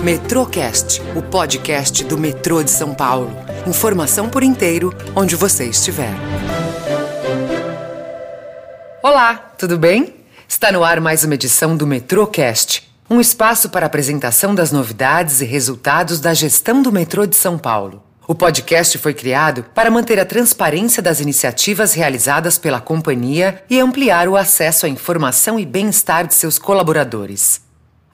Metrocast, o podcast do metrô de São Paulo. Informação por inteiro, onde você estiver. Olá, tudo bem? Está no ar mais uma edição do Metrocast, um espaço para apresentação das novidades e resultados da gestão do metrô de São Paulo. O podcast foi criado para manter a transparência das iniciativas realizadas pela companhia e ampliar o acesso à informação e bem-estar de seus colaboradores.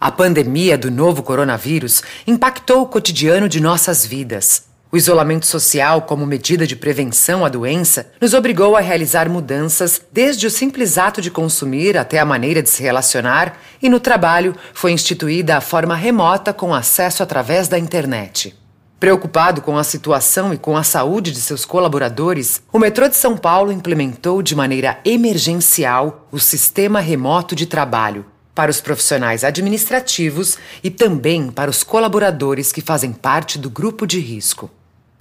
A pandemia do novo coronavírus impactou o cotidiano de nossas vidas. O isolamento social, como medida de prevenção à doença, nos obrigou a realizar mudanças desde o simples ato de consumir até a maneira de se relacionar, e no trabalho foi instituída a forma remota com acesso através da internet. Preocupado com a situação e com a saúde de seus colaboradores, o metrô de São Paulo implementou de maneira emergencial o sistema remoto de trabalho, para os profissionais administrativos e também para os colaboradores que fazem parte do grupo de risco.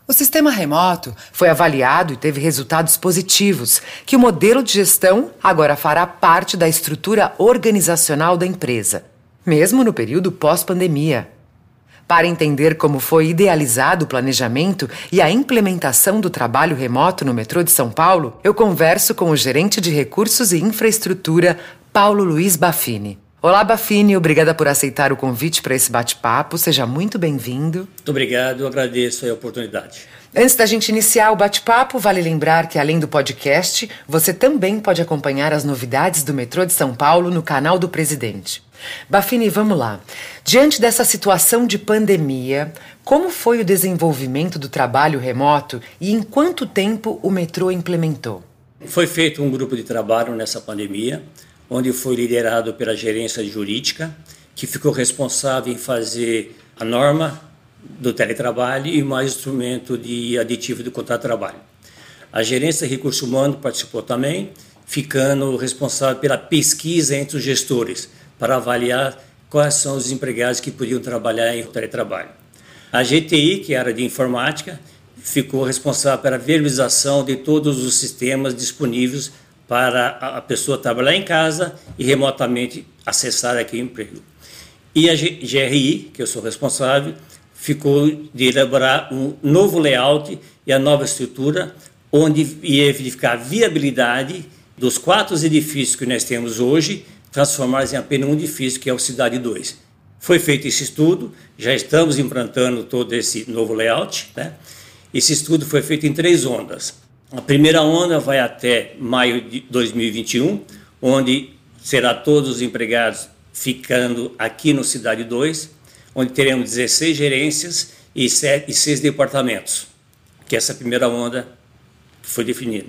O sistema remoto foi avaliado e teve resultados positivos, que o modelo de gestão agora fará parte da estrutura organizacional da empresa, mesmo no período pós-pandemia. Para entender como foi idealizado o planejamento e a implementação do trabalho remoto no metrô de São Paulo, eu converso com o gerente de recursos e infraestrutura, Paulo Luiz Baffini. Olá, Bafini, obrigada por aceitar o convite para esse bate-papo. Seja muito bem-vindo. Muito obrigado, agradeço a oportunidade. Antes da gente iniciar o bate-papo, vale lembrar que além do podcast, você também pode acompanhar as novidades do metrô de São Paulo no canal do Presidente. Bafini, vamos lá. Diante dessa situação de pandemia, como foi o desenvolvimento do trabalho remoto e em quanto tempo o metrô implementou? Foi feito um grupo de trabalho nessa pandemia onde foi liderado pela gerência jurídica, que ficou responsável em fazer a norma do teletrabalho e mais instrumento de aditivo do contrato de trabalho. A gerência de recursos humanos participou também, ficando responsável pela pesquisa entre os gestores, para avaliar quais são os empregados que podiam trabalhar em teletrabalho. A GTI, que era de informática, ficou responsável pela viabilização de todos os sistemas disponíveis para a pessoa trabalhar em casa e remotamente acessar aqui o emprego. E a GRI, que eu sou responsável, ficou de elaborar um novo layout e a nova estrutura, onde ia verificar a viabilidade dos quatro edifícios que nós temos hoje, transformá-los em apenas um edifício, que é o Cidade 2. Foi feito esse estudo, já estamos implantando todo esse novo layout. Né? Esse estudo foi feito em três ondas. A primeira onda vai até maio de 2021, onde será todos os empregados ficando aqui no Cidade 2, onde teremos 16 gerências e, 7, e 6 departamentos, que essa primeira onda foi definida.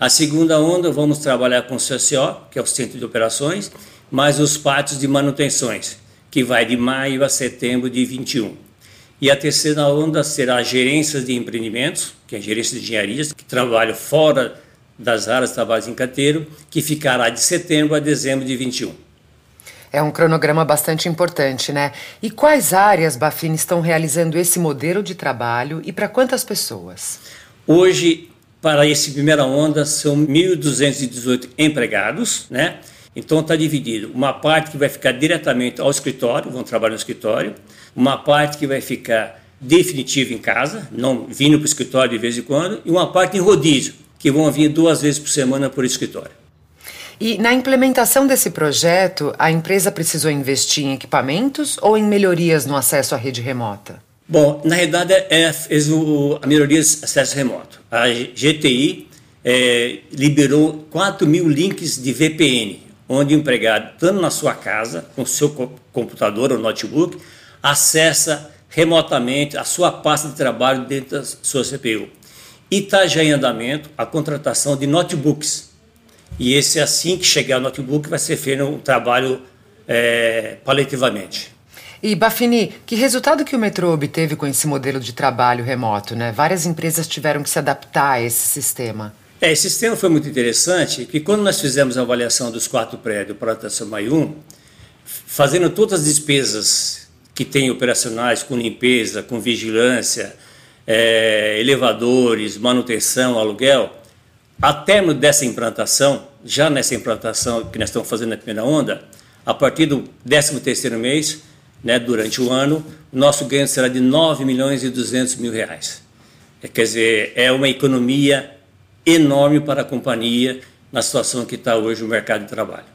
A segunda onda, vamos trabalhar com o CCO, que é o Centro de Operações, mais os pátios de manutenções, que vai de maio a setembro de 21. E a terceira onda será gerências de empreendimentos, que é a gerência de engenharias, que trabalham fora das áreas de trabalho em canteiro, que ficará de setembro a dezembro de 21. É um cronograma bastante importante, né? E quais áreas, Bafini, estão realizando esse modelo de trabalho e para quantas pessoas? Hoje, para essa primeira onda, são 1.218 empregados, né? Então está dividido. Uma parte que vai ficar diretamente ao escritório, vão trabalhar no escritório uma parte que vai ficar definitiva em casa, não vindo para o escritório de vez em quando, e uma parte em rodízio, que vão vir duas vezes por semana por escritório. E na implementação desse projeto, a empresa precisou investir em equipamentos ou em melhorias no acesso à rede remota? Bom, na realidade é, fez o, a melhoria de acesso remoto. A GTI é, liberou 4 mil links de VPN, onde o empregado, estando na sua casa, com seu computador ou notebook, acessa remotamente a sua pasta de trabalho dentro da sua CPU. E está já em andamento a contratação de notebooks. E esse, assim que chegar o notebook, vai ser feito um trabalho é, paliativamente. E Bafini, que resultado que o metrô obteve com esse modelo de trabalho remoto? Né? Várias empresas tiveram que se adaptar a esse sistema. É, esse sistema foi muito interessante, que quando nós fizemos a avaliação dos quatro prédios para a Mai 1, fazendo todas as despesas que tem operacionais com limpeza, com vigilância, é, elevadores, manutenção, aluguel, a término dessa implantação, já nessa implantação que nós estamos fazendo na primeira onda, a partir do 13º mês, né, durante o ano, o nosso ganho será de 9 milhões e 200 mil reais. É, quer dizer, é uma economia enorme para a companhia na situação que está hoje o mercado de trabalho.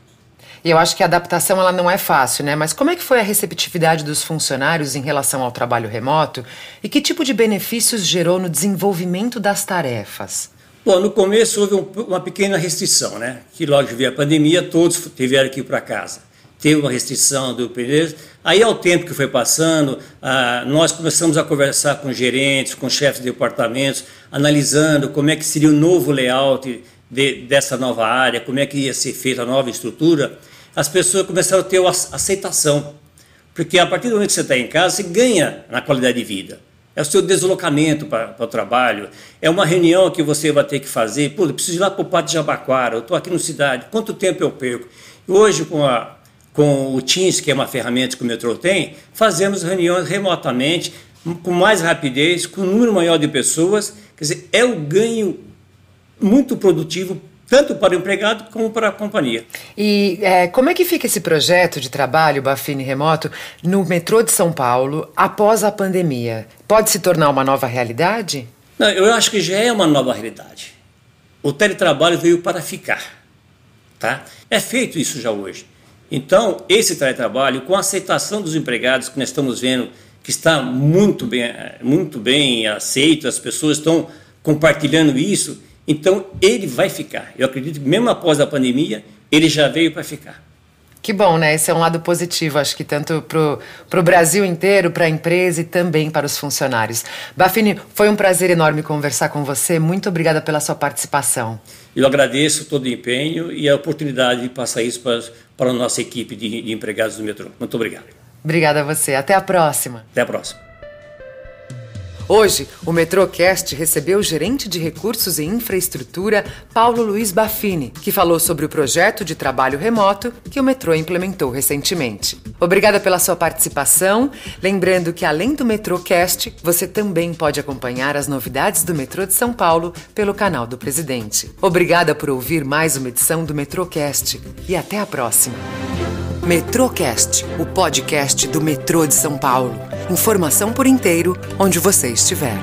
E eu acho que a adaptação ela não é fácil, né? Mas como é que foi a receptividade dos funcionários em relação ao trabalho remoto e que tipo de benefícios gerou no desenvolvimento das tarefas? Bom, no começo houve um, uma pequena restrição, né? Que logo veio a pandemia, todos tiveram que ir para casa. Teve uma restrição do período. Aí, ao tempo que foi passando, ah, nós começamos a conversar com gerentes, com chefes de departamentos, analisando como é que seria o novo layout de, dessa nova área, como é que ia ser feita a nova estrutura, as pessoas começaram a ter a aceitação. Porque a partir do momento que você está em casa, você ganha na qualidade de vida. É o seu deslocamento para, o trabalho, é uma reunião que você vai ter que fazer. Pô, eu preciso ir lá para o Pátio Jabaquara, eu estou aqui no cidade, quanto tempo eu perco? Hoje, com, a, com o Teams, que é uma ferramenta que o metrô tem, fazemos reuniões remotamente, com mais rapidez, com um número maior de pessoas. Quer dizer, é o ganho muito produtivo tanto para o empregado como para a companhia. E é, como é que fica esse projeto de trabalho Bafine Remoto no metrô de São Paulo após a pandemia? Pode se tornar uma nova realidade? Não, eu acho que já é uma nova realidade. O teletrabalho veio para ficar, tá? É feito isso já hoje. Então, esse teletrabalho, com a aceitação dos empregados, que nós estamos vendo que está muito bem, muito bem aceito, as pessoas estão compartilhando isso, então, ele vai ficar. Eu acredito que, mesmo após a pandemia, ele já veio para ficar. Que bom, né? Esse é um lado positivo, acho que tanto para o Brasil inteiro, para a empresa e também para os funcionários. Bafini, foi um prazer enorme conversar com você. Muito obrigada pela sua participação. Eu agradeço todo o empenho e a oportunidade de passar isso para, para a nossa equipe de, de empregados do metrô. Muito obrigado. Obrigada a você. Até a próxima. Até a próxima. Hoje, o Metrocast recebeu o gerente de recursos e infraestrutura, Paulo Luiz Baffini, que falou sobre o projeto de trabalho remoto que o metrô implementou recentemente. Obrigada pela sua participação. Lembrando que, além do Metrocast, você também pode acompanhar as novidades do metrô de São Paulo pelo canal do Presidente. Obrigada por ouvir mais uma edição do Metrocast e até a próxima. Metrocast, o podcast do metrô de São Paulo. Informação por inteiro, onde você estiver.